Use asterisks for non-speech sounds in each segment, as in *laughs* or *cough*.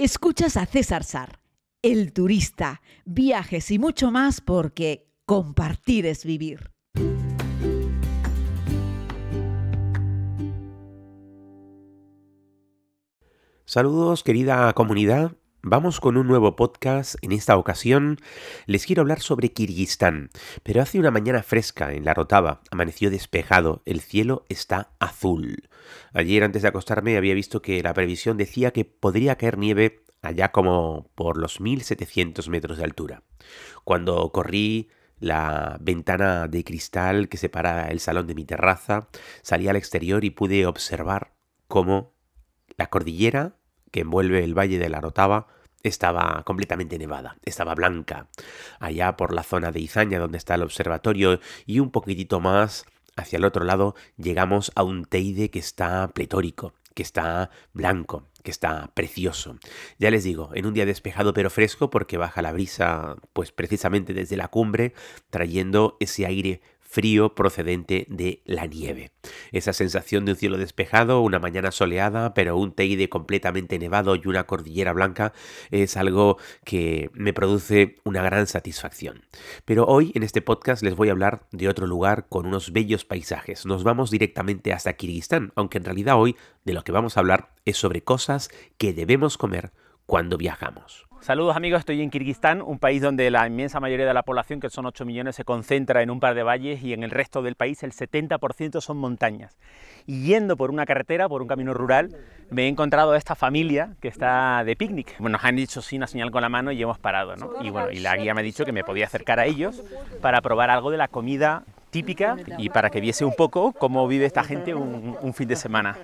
Escuchas a César Sar, el turista, viajes y mucho más porque compartir es vivir. Saludos querida comunidad, Vamos con un nuevo podcast. En esta ocasión les quiero hablar sobre Kirguistán, pero hace una mañana fresca en la Rotava, amaneció despejado, el cielo está azul. Ayer antes de acostarme había visto que la previsión decía que podría caer nieve allá como por los 1700 metros de altura. Cuando corrí la ventana de cristal que separa el salón de mi terraza, salí al exterior y pude observar cómo la cordillera que envuelve el valle de la Rotava estaba completamente nevada, estaba blanca. Allá por la zona de Izaña, donde está el observatorio, y un poquitito más hacia el otro lado, llegamos a un Teide que está pletórico, que está blanco, que está precioso. Ya les digo, en un día despejado pero fresco, porque baja la brisa, pues precisamente desde la cumbre, trayendo ese aire frío procedente de la nieve. Esa sensación de un cielo despejado, una mañana soleada, pero un Teide completamente nevado y una cordillera blanca es algo que me produce una gran satisfacción. Pero hoy en este podcast les voy a hablar de otro lugar con unos bellos paisajes. Nos vamos directamente hasta Kirguistán, aunque en realidad hoy de lo que vamos a hablar es sobre cosas que debemos comer cuando viajamos. Saludos amigos, estoy en Kirguistán, un país donde la inmensa mayoría de la población, que son 8 millones, se concentra en un par de valles y en el resto del país el 70% son montañas. Y yendo por una carretera, por un camino rural, me he encontrado a esta familia que está de picnic. Bueno, nos han dicho sí una señal con la mano y hemos parado, ¿no? Y bueno, y la guía me ha dicho que me podía acercar a ellos para probar algo de la comida típica y para que viese un poco cómo vive esta gente un, un fin de semana.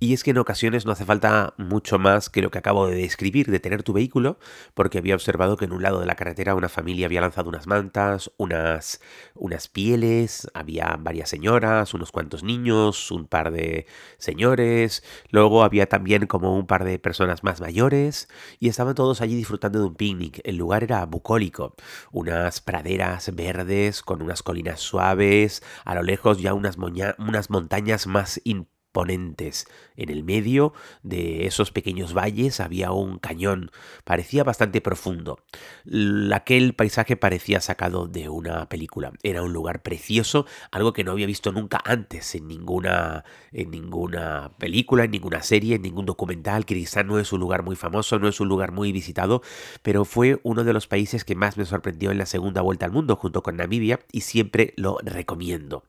Y es que en ocasiones no hace falta mucho más que lo que acabo de describir, de tener tu vehículo, porque había observado que en un lado de la carretera una familia había lanzado unas mantas, unas, unas pieles, había varias señoras, unos cuantos niños, un par de señores, luego había también como un par de personas más mayores, y estaban todos allí disfrutando de un picnic. El lugar era bucólico, unas praderas verdes con unas colinas suaves, a lo lejos ya unas, unas montañas más En el medio de esos pequeños valles había un cañón, parecía bastante profundo. Aquel paisaje parecía sacado de una película. Era un lugar precioso, algo que no había visto nunca antes en ninguna, en ninguna película, en ninguna serie, en ningún documental. Kirguistán no es un lugar muy famoso, no es un lugar muy visitado, pero fue uno de los países que más me sorprendió en la segunda vuelta al mundo junto con Namibia y siempre lo recomiendo.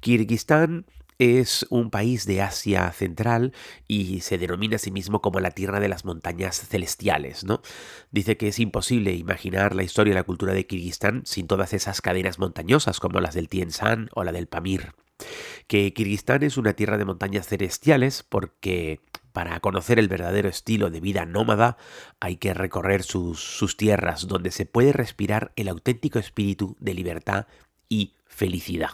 Kirguistán es un país de Asia Central y se denomina a sí mismo como la tierra de las montañas celestiales, ¿no? Dice que es imposible imaginar la historia y la cultura de Kirguistán sin todas esas cadenas montañosas como las del Tien San o la del Pamir. Que Kirguistán es una tierra de montañas celestiales porque para conocer el verdadero estilo de vida nómada hay que recorrer sus, sus tierras donde se puede respirar el auténtico espíritu de libertad y felicidad.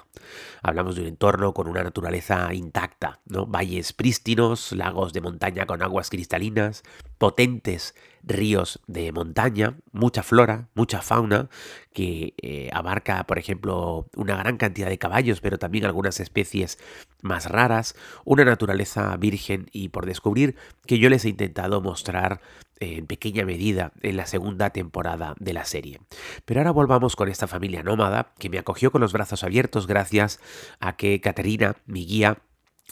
Hablamos de un entorno con una naturaleza intacta, ¿no? Valles prístinos, lagos de montaña con aguas cristalinas, potentes ríos de montaña, mucha flora, mucha fauna, que eh, abarca, por ejemplo, una gran cantidad de caballos, pero también algunas especies más raras, una naturaleza virgen y por descubrir que yo les he intentado mostrar en pequeña medida en la segunda temporada de la serie. Pero ahora volvamos con esta familia nómada que me acogió con los brazos abiertos gracias a que Caterina, mi guía,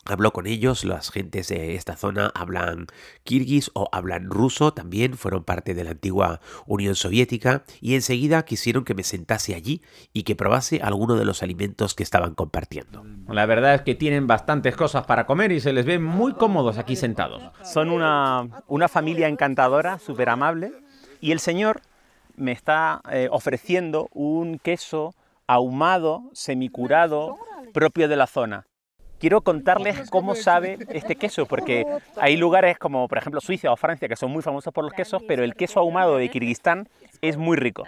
Habló con ellos, las gentes de esta zona hablan kirguis o hablan ruso, también fueron parte de la antigua Unión Soviética y enseguida quisieron que me sentase allí y que probase alguno de los alimentos que estaban compartiendo. La verdad es que tienen bastantes cosas para comer y se les ve muy cómodos aquí sentados. Son una, una familia encantadora, súper amable y el señor me está eh, ofreciendo un queso ahumado, semicurado, propio de la zona quiero contarles cómo sabe este queso, porque *laughs* hay lugares como por ejemplo Suiza o Francia que son muy famosos por los quesos, pero el queso ahumado de Kirguistán es muy rico.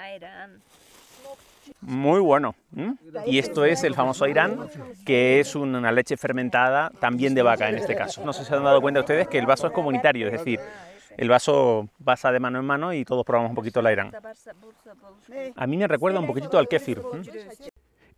Muy bueno. Y esto es el famoso Irán, que es una leche fermentada también de vaca en este caso. No sé si se han dado cuenta ustedes que el vaso es comunitario, es decir, el vaso pasa de mano en mano y todos probamos un poquito la Irán. A mí me recuerda un poquitito al kéfir.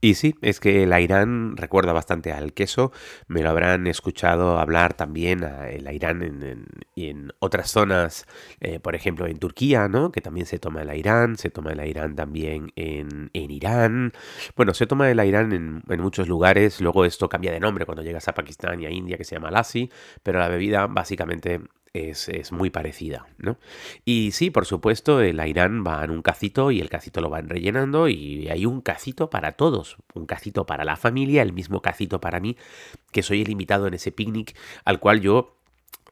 Y sí, es que el Irán recuerda bastante al queso, me lo habrán escuchado hablar también el Irán en, en otras zonas, eh, por ejemplo en Turquía, ¿no? Que también se toma el Irán, se toma el Irán también en, en Irán, bueno, se toma el Irán en, en, muchos lugares, luego esto cambia de nombre cuando llegas a Pakistán y a India que se llama lassi, pero la bebida básicamente es, muy parecida, ¿no? Y sí, por supuesto, el Irán va en un cacito y el cacito lo van rellenando y hay un cacito para todos, un cacito para la familia, el mismo cacito para mí, que soy el invitado en ese picnic al cual yo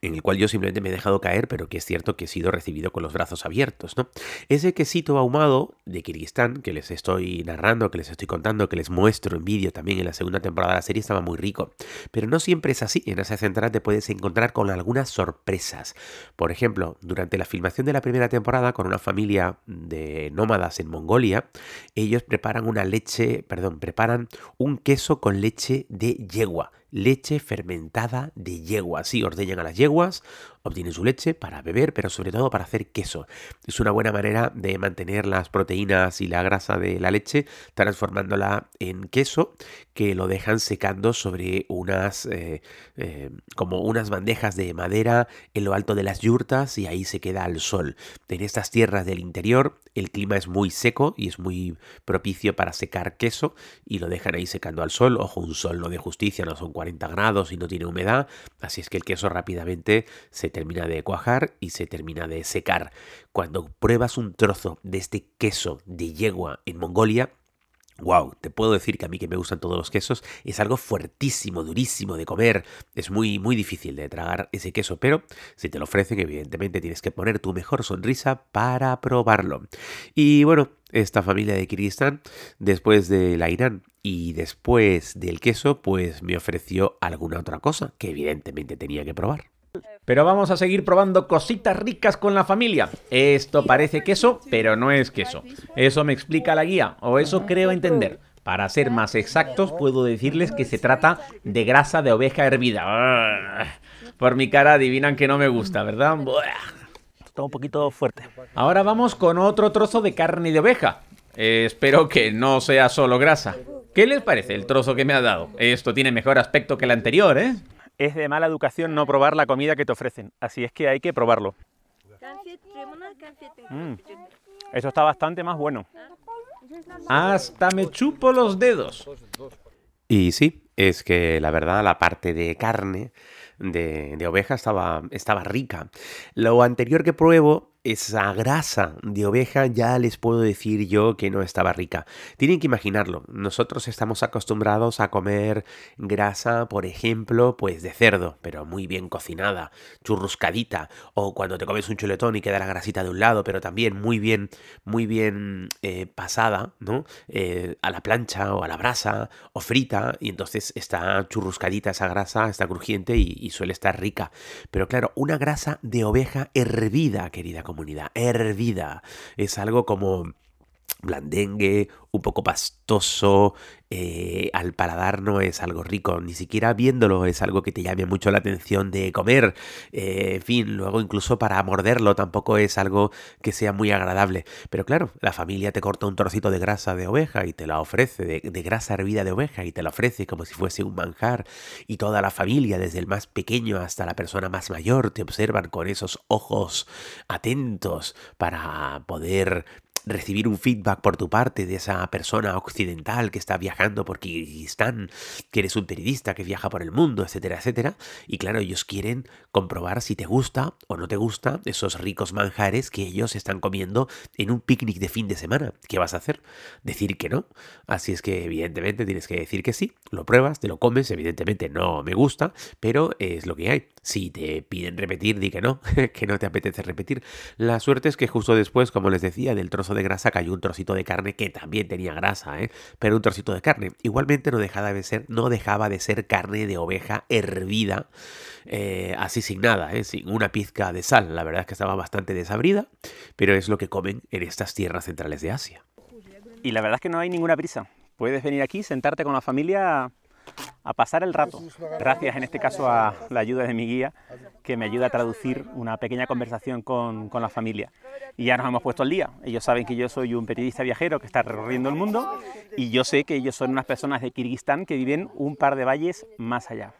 en el cual yo simplemente me he dejado caer, pero que es cierto que he sido recibido con los brazos abiertos, ¿no? Ese quesito ahumado de Kirguistán, que les estoy narrando, que les estoy contando, que les muestro en vídeo también en la segunda temporada de la serie, estaba muy rico. Pero no siempre es así. En Asia Central te puedes encontrar con algunas sorpresas. Por ejemplo, durante la filmación de la primera temporada, con una familia de nómadas en Mongolia, ellos preparan una leche, perdón, preparan un queso con leche de yegua leche fermentada de yegua. Sí, ordeñan a las yeguas, obtienen su leche para beber, pero sobre todo para hacer queso. Es una buena manera de mantener las proteínas y la grasa de la leche, transformándola en queso que lo dejan secando sobre unas eh, eh, como unas bandejas de madera en lo alto de las yurtas y ahí se queda al sol. En estas tierras del interior el clima es muy seco y es muy propicio para secar queso y lo dejan ahí secando al sol. Ojo, un sol no de justicia, no son 40 grados y no tiene humedad, así es que el queso rápidamente se termina de cuajar y se termina de secar. Cuando pruebas un trozo de este queso de yegua en Mongolia, Wow, te puedo decir que a mí que me gustan todos los quesos, es algo fuertísimo, durísimo de comer. Es muy, muy difícil de tragar ese queso, pero si te lo ofrecen, evidentemente tienes que poner tu mejor sonrisa para probarlo. Y bueno, esta familia de Kirguistán, después de la Irán y después del queso, pues me ofreció alguna otra cosa que evidentemente tenía que probar. Pero vamos a seguir probando cositas ricas con la familia. Esto parece queso, pero no es queso. Eso me explica la guía, o eso creo entender. Para ser más exactos, puedo decirles que se trata de grasa de oveja hervida. Por mi cara adivinan que no me gusta, ¿verdad? Está un poquito fuerte. Ahora vamos con otro trozo de carne de oveja. espero que no sea solo grasa. ¿Qué les parece el trozo que me ha dado? Esto tiene mejor aspecto que el anterior, ¿eh? Es de mala educación no probar la comida que te ofrecen, así es que hay que probarlo. Mm. Eso está bastante más bueno. Hasta me chupo los dedos. Y sí, es que la verdad la parte de carne de, de oveja estaba, estaba rica. Lo anterior que pruebo esa grasa de oveja ya les puedo decir yo que no estaba rica. Tienen que imaginarlo. Nosotros estamos acostumbrados a comer grasa, por ejemplo, pues de cerdo, pero muy bien cocinada, churruscadita, o cuando te comes un chuletón y queda la grasita de un lado, pero también muy bien, muy bien eh, pasada, ¿no? Eh, a la plancha o a la brasa o frita, y entonces está churruscadita esa grasa, está crujiente y, y suele estar rica. Pero claro, una grasa de oveja hervida, querida comunidad, hervida. Es algo como blandengue, un poco pastoso, eh, al paladar no es algo rico, ni siquiera viéndolo es algo que te llame mucho la atención de comer, eh, en fin, luego incluso para morderlo tampoco es algo que sea muy agradable. Pero claro, la familia te corta un trocito de grasa de oveja y te la ofrece, de, de grasa hervida de oveja y te la ofrece como si fuese un manjar, y toda la familia, desde el más pequeño hasta la persona más mayor, te observan con esos ojos atentos para poder recibir un feedback por tu parte de esa persona occidental que está viajando por Kirguistán, que eres un periodista que viaja por el mundo, etcétera, etcétera. Y claro, ellos quieren comprobar si te gusta o no te gusta esos ricos manjares que ellos están comiendo en un picnic de fin de semana. ¿Qué vas a hacer? Decir que no. Así es que evidentemente tienes que decir que sí, lo pruebas, te lo comes, evidentemente no me gusta, pero es lo que hay. Si te piden repetir, di que no, *laughs* que no te apetece repetir. La suerte es que justo después, como les decía, del trozo de grasa cayó un trocito de carne que también tenía grasa, ¿eh? pero un trocito de carne. Igualmente no dejaba de ser, no dejaba de ser carne de oveja hervida, eh, así sin nada, ¿eh? sin una pizca de sal. La verdad es que estaba bastante desabrida, pero es lo que comen en estas tierras centrales de Asia. Y la verdad es que no hay ninguna prisa. Puedes venir aquí, sentarte con la familia a pasar el rato. Gracias en este caso a la ayuda de mi guía que me ayuda a traducir una pequeña conversación con, con la familia. Y ya nos hemos puesto al día. Ellos saben que yo soy un periodista viajero que está recorriendo el mundo y yo sé que ellos son unas personas de Kirguistán que viven un par de valles más allá.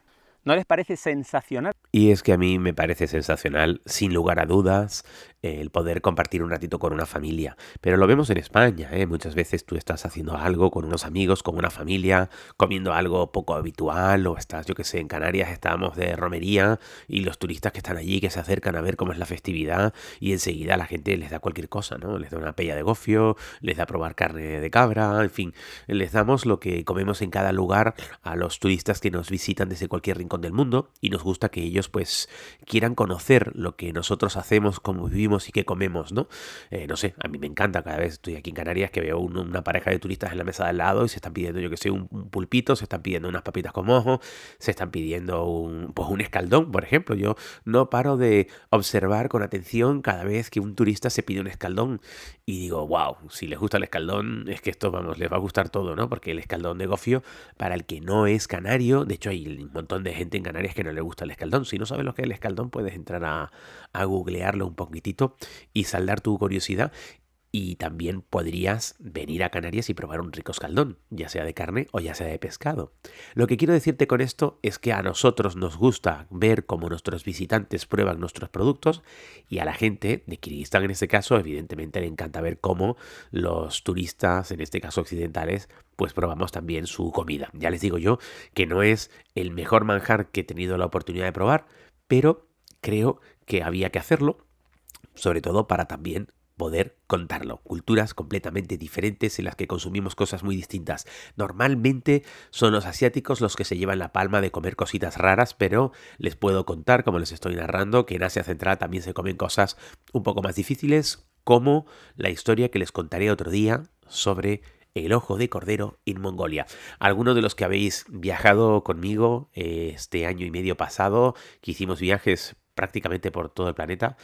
¿No les parece sensacional? Y es que a mí me parece sensacional, sin lugar a dudas, el poder compartir un ratito con una familia. Pero lo vemos en España, ¿eh? muchas veces tú estás haciendo algo con unos amigos, con una familia, comiendo algo poco habitual, o estás, yo que sé, en Canarias estábamos de romería y los turistas que están allí, que se acercan a ver cómo es la festividad, y enseguida la gente les da cualquier cosa, ¿no? Les da una pella de gofio, les da a probar carne de cabra, en fin, les damos lo que comemos en cada lugar a los turistas que nos visitan desde cualquier rincón del mundo, y nos gusta que ellos pues quieran conocer lo que nosotros hacemos, cómo vivimos, y qué comemos, ¿no? Eh, no sé, a mí me encanta cada vez estoy aquí en Canarias que veo una pareja de turistas en la mesa de al lado y se están pidiendo, yo que sé, un, pulpito, se están pidiendo unas papitas con mojo, se están pidiendo un, pues un escaldón, por ejemplo. Yo no paro de observar con atención cada vez que un turista se pide un escaldón y digo, wow, si les gusta el escaldón, es que esto, vamos, les va a gustar todo, ¿no? Porque el escaldón de gofio, para el que no es canario, de hecho hay un montón de gente en Canarias que no le gusta el escaldón. Si no sabes lo que es el escaldón, puedes entrar a, a googlearlo un poquitito y saldar tu curiosidad. Y también podrías venir a Canarias y probar un rico escaldón, ya sea de carne o ya sea de pescado. Lo que quiero decirte con esto es que a nosotros nos gusta ver cómo nuestros visitantes prueban nuestros productos y a la gente de Kirguistán en este caso evidentemente le encanta ver cómo los turistas, en este caso occidentales, pues probamos también su comida. Ya les digo yo que no es el mejor manjar que he tenido la oportunidad de probar, pero creo que había que hacerlo sobre todo para también poder contarlo. Culturas completamente diferentes en las que consumimos cosas muy distintas. Normalmente son los asiáticos los que se llevan la palma de comer cositas raras, pero les puedo contar, como les estoy narrando, que en Asia Central también se comen cosas un poco más difíciles, como la historia que les contaré otro día sobre el ojo de cordero en Mongolia. Algunos de los que habéis viajado conmigo eh, este año y medio pasado, que hicimos viajes prácticamente por todo el planeta,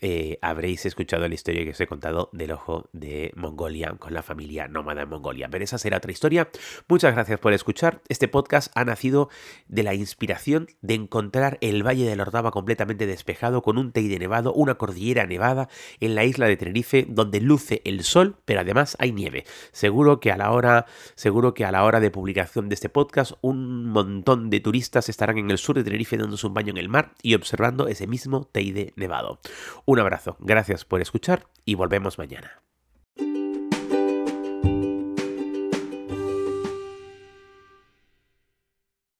eh, habréis escuchado la historia que os he contado del ojo de Mongolia con la familia nómada en Mongolia. Pero esa será otra historia. Muchas gracias por escuchar. Este podcast ha nacido de la inspiración de encontrar el Valle de Ordaba completamente despejado con un teide nevado, una cordillera nevada en la isla de Tenerife donde luce el sol, pero además hay nieve. Seguro que a la hora, seguro que a la hora de publicación de este podcast un montón de turistas estarán en el sur de Tenerife dándose un baño en el mar y observando ese mismo teide nevado. Un abrazo, gracias por escuchar y volvemos mañana.